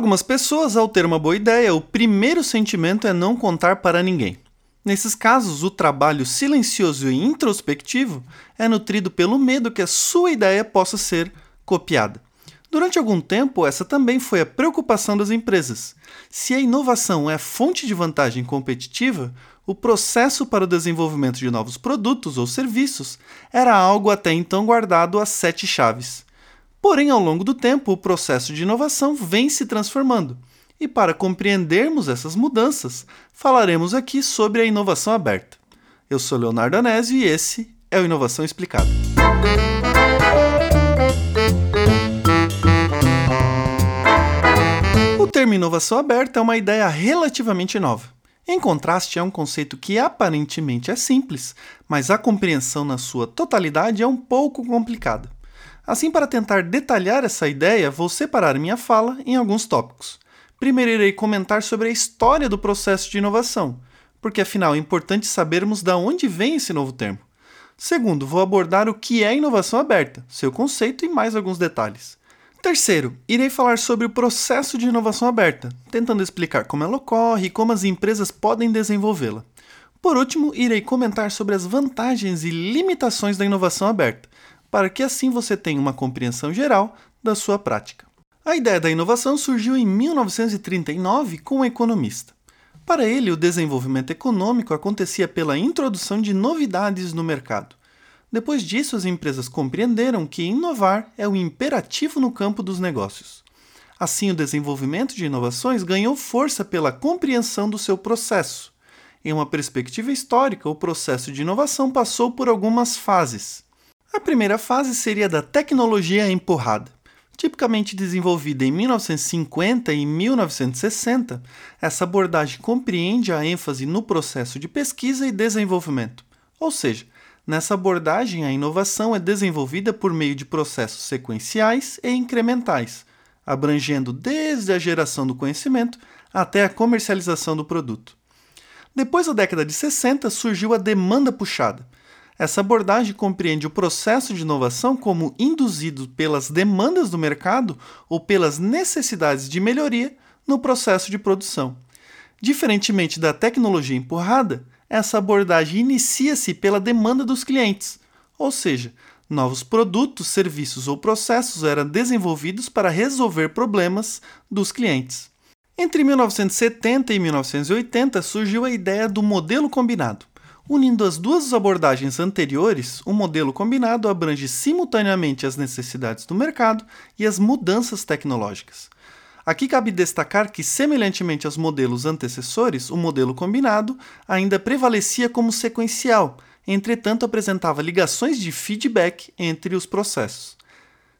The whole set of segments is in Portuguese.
algumas pessoas, ao ter uma boa ideia, o primeiro sentimento é não contar para ninguém. Nesses casos, o trabalho silencioso e introspectivo é nutrido pelo medo que a sua ideia possa ser copiada. Durante algum tempo, essa também foi a preocupação das empresas. Se a inovação é fonte de vantagem competitiva, o processo para o desenvolvimento de novos produtos ou serviços era algo até então guardado a sete chaves. Porém, ao longo do tempo, o processo de inovação vem se transformando e para compreendermos essas mudanças, falaremos aqui sobre a inovação aberta. Eu sou Leonardo Anésio e esse é o Inovação Explicada. O termo inovação aberta é uma ideia relativamente nova. Em contraste, é um conceito que aparentemente é simples, mas a compreensão na sua totalidade é um pouco complicada. Assim, para tentar detalhar essa ideia, vou separar minha fala em alguns tópicos. Primeiro irei comentar sobre a história do processo de inovação, porque afinal é importante sabermos de onde vem esse novo termo. Segundo, vou abordar o que é inovação aberta, seu conceito e mais alguns detalhes. Terceiro, irei falar sobre o processo de inovação aberta, tentando explicar como ela ocorre e como as empresas podem desenvolvê-la. Por último, irei comentar sobre as vantagens e limitações da inovação aberta, para que assim você tenha uma compreensão geral da sua prática. A ideia da inovação surgiu em 1939 com um economista. Para ele, o desenvolvimento econômico acontecia pela introdução de novidades no mercado. Depois disso, as empresas compreenderam que inovar é o imperativo no campo dos negócios. Assim, o desenvolvimento de inovações ganhou força pela compreensão do seu processo. Em uma perspectiva histórica, o processo de inovação passou por algumas fases. A primeira fase seria da tecnologia empurrada. Tipicamente desenvolvida em 1950 e 1960, essa abordagem compreende a ênfase no processo de pesquisa e desenvolvimento. Ou seja, nessa abordagem a inovação é desenvolvida por meio de processos sequenciais e incrementais, abrangendo desde a geração do conhecimento até a comercialização do produto. Depois da década de 60 surgiu a demanda puxada essa abordagem compreende o processo de inovação como induzido pelas demandas do mercado ou pelas necessidades de melhoria no processo de produção. Diferentemente da tecnologia empurrada, essa abordagem inicia-se pela demanda dos clientes, ou seja, novos produtos, serviços ou processos eram desenvolvidos para resolver problemas dos clientes. Entre 1970 e 1980 surgiu a ideia do modelo combinado. Unindo as duas abordagens anteriores, o modelo combinado abrange simultaneamente as necessidades do mercado e as mudanças tecnológicas. Aqui cabe destacar que, semelhantemente aos modelos antecessores, o modelo combinado ainda prevalecia como sequencial, entretanto apresentava ligações de feedback entre os processos.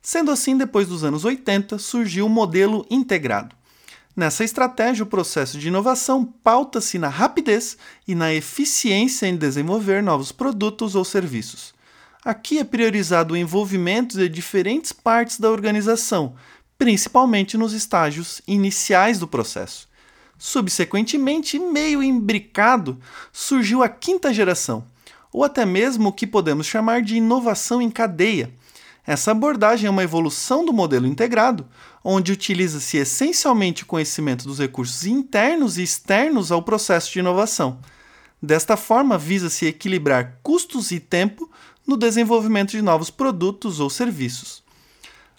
Sendo assim, depois dos anos 80, surgiu o modelo integrado. Nessa estratégia, o processo de inovação pauta-se na rapidez e na eficiência em desenvolver novos produtos ou serviços. Aqui é priorizado o envolvimento de diferentes partes da organização, principalmente nos estágios iniciais do processo. Subsequentemente, meio imbricado, surgiu a quinta geração, ou até mesmo o que podemos chamar de inovação em cadeia, essa abordagem é uma evolução do modelo integrado, onde utiliza-se essencialmente o conhecimento dos recursos internos e externos ao processo de inovação. Desta forma, visa-se equilibrar custos e tempo no desenvolvimento de novos produtos ou serviços.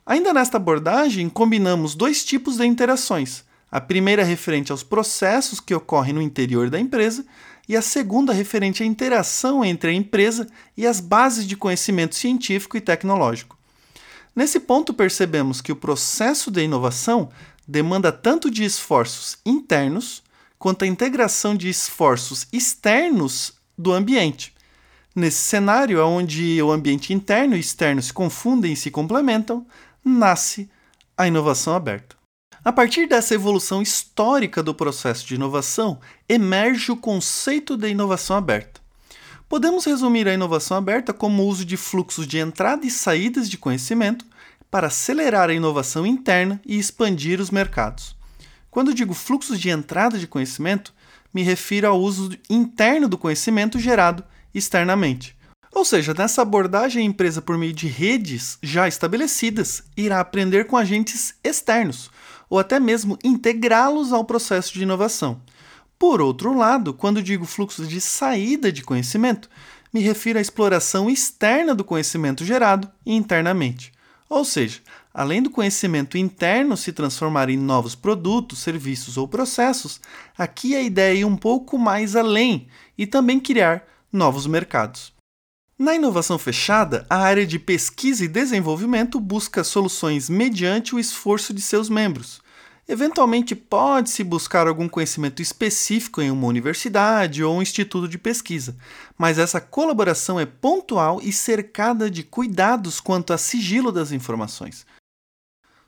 Ainda nesta abordagem, combinamos dois tipos de interações. A primeira referente aos processos que ocorrem no interior da empresa e a segunda referente à interação entre a empresa e as bases de conhecimento científico e tecnológico. Nesse ponto, percebemos que o processo de inovação demanda tanto de esforços internos quanto a integração de esforços externos do ambiente. Nesse cenário, onde o ambiente interno e externo se confundem e se complementam, nasce a inovação aberta. A partir dessa evolução histórica do processo de inovação, emerge o conceito de inovação aberta. Podemos resumir a inovação aberta como o uso de fluxos de entrada e saídas de conhecimento para acelerar a inovação interna e expandir os mercados. Quando digo fluxos de entrada de conhecimento, me refiro ao uso interno do conhecimento gerado externamente. Ou seja, nessa abordagem, a empresa, por meio de redes já estabelecidas, irá aprender com agentes externos, ou até mesmo integrá-los ao processo de inovação. Por outro lado, quando digo fluxo de saída de conhecimento, me refiro à exploração externa do conhecimento gerado internamente. Ou seja, além do conhecimento interno se transformar em novos produtos, serviços ou processos, aqui a ideia é ir um pouco mais além e também criar novos mercados. Na inovação fechada, a área de pesquisa e desenvolvimento busca soluções mediante o esforço de seus membros. Eventualmente, pode-se buscar algum conhecimento específico em uma universidade ou um instituto de pesquisa, mas essa colaboração é pontual e cercada de cuidados quanto a sigilo das informações.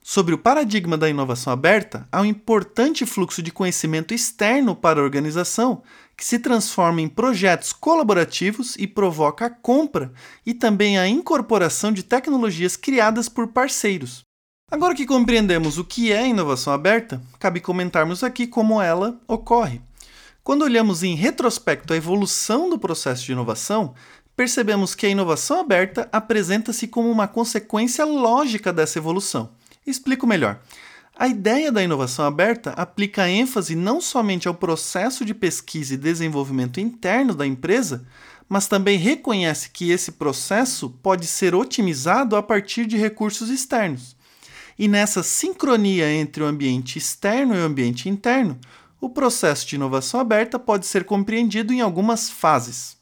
Sobre o paradigma da inovação aberta, há um importante fluxo de conhecimento externo para a organização que se transforma em projetos colaborativos e provoca a compra e também a incorporação de tecnologias criadas por parceiros. Agora que compreendemos o que é inovação aberta, cabe comentarmos aqui como ela ocorre. Quando olhamos em retrospecto a evolução do processo de inovação, percebemos que a inovação aberta apresenta-se como uma consequência lógica dessa evolução. Explico melhor. A ideia da inovação aberta aplica ênfase não somente ao processo de pesquisa e desenvolvimento interno da empresa, mas também reconhece que esse processo pode ser otimizado a partir de recursos externos. E nessa sincronia entre o ambiente externo e o ambiente interno, o processo de inovação aberta pode ser compreendido em algumas fases.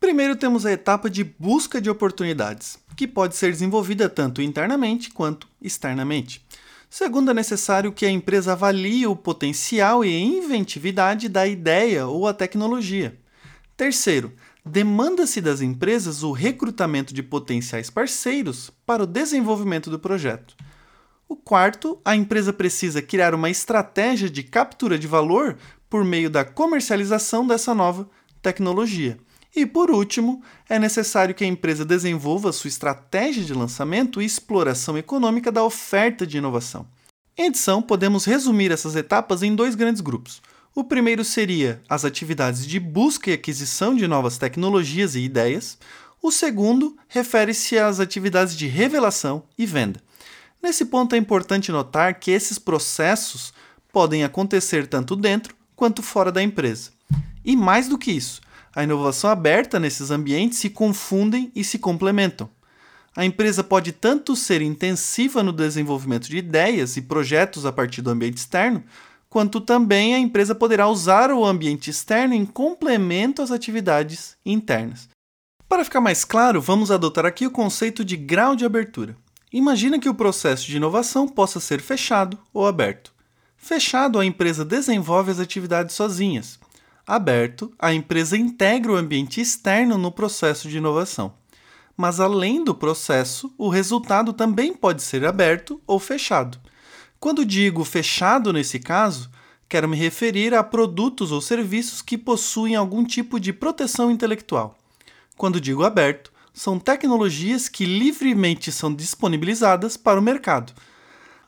Primeiro temos a etapa de busca de oportunidades, que pode ser desenvolvida tanto internamente quanto externamente. Segundo, é necessário que a empresa avalie o potencial e inventividade da ideia ou a tecnologia. Terceiro, demanda-se das empresas o recrutamento de potenciais parceiros para o desenvolvimento do projeto. O quarto, a empresa precisa criar uma estratégia de captura de valor por meio da comercialização dessa nova tecnologia. E por último, é necessário que a empresa desenvolva sua estratégia de lançamento e exploração econômica da oferta de inovação. Em edição, podemos resumir essas etapas em dois grandes grupos. O primeiro seria as atividades de busca e aquisição de novas tecnologias e ideias. O segundo refere-se às atividades de revelação e venda. Nesse ponto é importante notar que esses processos podem acontecer tanto dentro quanto fora da empresa. E mais do que isso, a inovação aberta nesses ambientes se confundem e se complementam. A empresa pode tanto ser intensiva no desenvolvimento de ideias e projetos a partir do ambiente externo, quanto também a empresa poderá usar o ambiente externo em complemento às atividades internas. Para ficar mais claro, vamos adotar aqui o conceito de grau de abertura. Imagina que o processo de inovação possa ser fechado ou aberto. Fechado, a empresa desenvolve as atividades sozinhas, aberto, a empresa integra o ambiente externo no processo de inovação. Mas além do processo, o resultado também pode ser aberto ou fechado. Quando digo fechado nesse caso, quero me referir a produtos ou serviços que possuem algum tipo de proteção intelectual. Quando digo aberto, são tecnologias que livremente são disponibilizadas para o mercado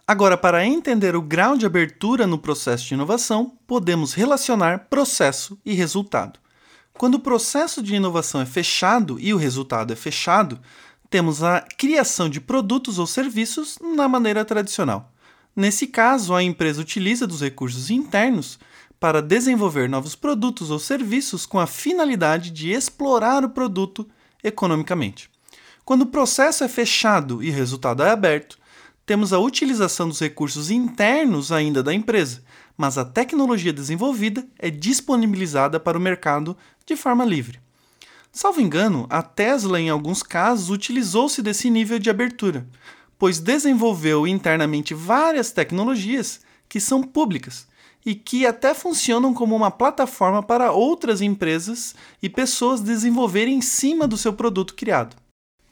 Agora, para entender o grau de abertura no processo de inovação, podemos relacionar processo e resultado. Quando o processo de inovação é fechado e o resultado é fechado, temos a criação de produtos ou serviços na maneira tradicional. Nesse caso, a empresa utiliza dos recursos internos para desenvolver novos produtos ou serviços com a finalidade de explorar o produto economicamente. Quando o processo é fechado e o resultado é aberto, temos a utilização dos recursos internos ainda da empresa, mas a tecnologia desenvolvida é disponibilizada para o mercado de forma livre. Salvo engano, a Tesla, em alguns casos, utilizou-se desse nível de abertura, pois desenvolveu internamente várias tecnologias que são públicas e que até funcionam como uma plataforma para outras empresas e pessoas desenvolverem em cima do seu produto criado.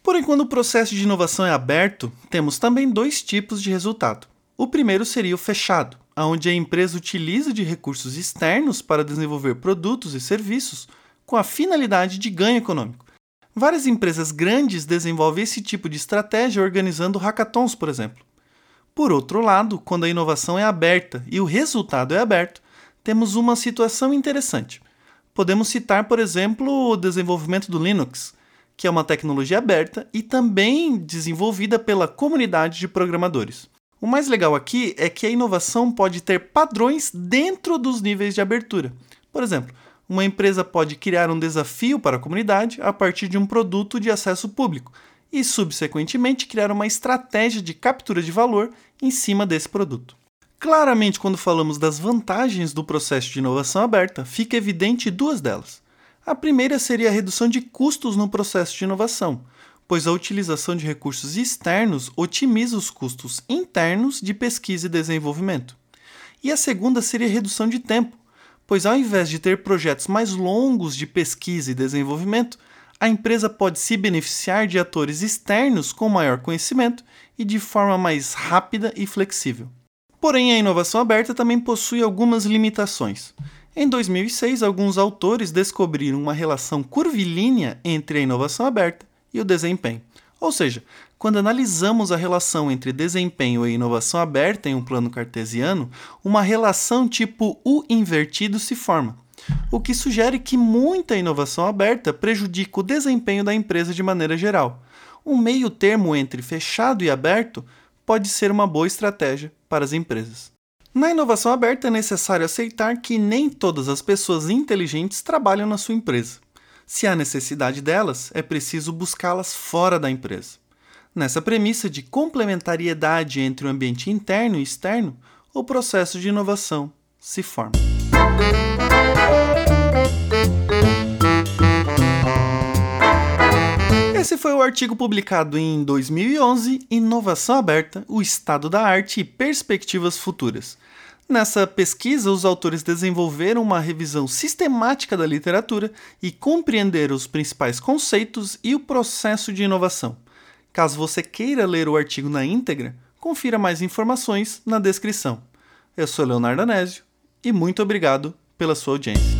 Porém, quando o processo de inovação é aberto, temos também dois tipos de resultado. O primeiro seria o fechado, onde a empresa utiliza de recursos externos para desenvolver produtos e serviços com a finalidade de ganho econômico. Várias empresas grandes desenvolvem esse tipo de estratégia organizando hackathons, por exemplo. Por outro lado, quando a inovação é aberta e o resultado é aberto, temos uma situação interessante. Podemos citar, por exemplo, o desenvolvimento do Linux, que é uma tecnologia aberta e também desenvolvida pela comunidade de programadores. O mais legal aqui é que a inovação pode ter padrões dentro dos níveis de abertura. Por exemplo, uma empresa pode criar um desafio para a comunidade a partir de um produto de acesso público e, subsequentemente, criar uma estratégia de captura de valor em cima desse produto. Claramente, quando falamos das vantagens do processo de inovação aberta, fica evidente duas delas. A primeira seria a redução de custos no processo de inovação, pois a utilização de recursos externos otimiza os custos internos de pesquisa e desenvolvimento. E a segunda seria a redução de tempo, pois ao invés de ter projetos mais longos de pesquisa e desenvolvimento, a empresa pode se beneficiar de atores externos com maior conhecimento e de forma mais rápida e flexível. Porém, a inovação aberta também possui algumas limitações. Em 2006, alguns autores descobriram uma relação curvilínea entre a inovação aberta e o desempenho. Ou seja, quando analisamos a relação entre desempenho e inovação aberta em um plano cartesiano, uma relação tipo U invertido se forma, o que sugere que muita inovação aberta prejudica o desempenho da empresa de maneira geral. Um meio termo entre fechado e aberto pode ser uma boa estratégia para as empresas. Na inovação aberta é necessário aceitar que nem todas as pessoas inteligentes trabalham na sua empresa. Se há necessidade delas, é preciso buscá-las fora da empresa. Nessa premissa de complementariedade entre o ambiente interno e externo, o processo de inovação se forma. Esse foi o artigo publicado em 2011, Inovação Aberta, o Estado da Arte e Perspectivas Futuras. Nessa pesquisa, os autores desenvolveram uma revisão sistemática da literatura e compreenderam os principais conceitos e o processo de inovação. Caso você queira ler o artigo na íntegra, confira mais informações na descrição. Eu sou Leonardo Anésio e muito obrigado pela sua audiência.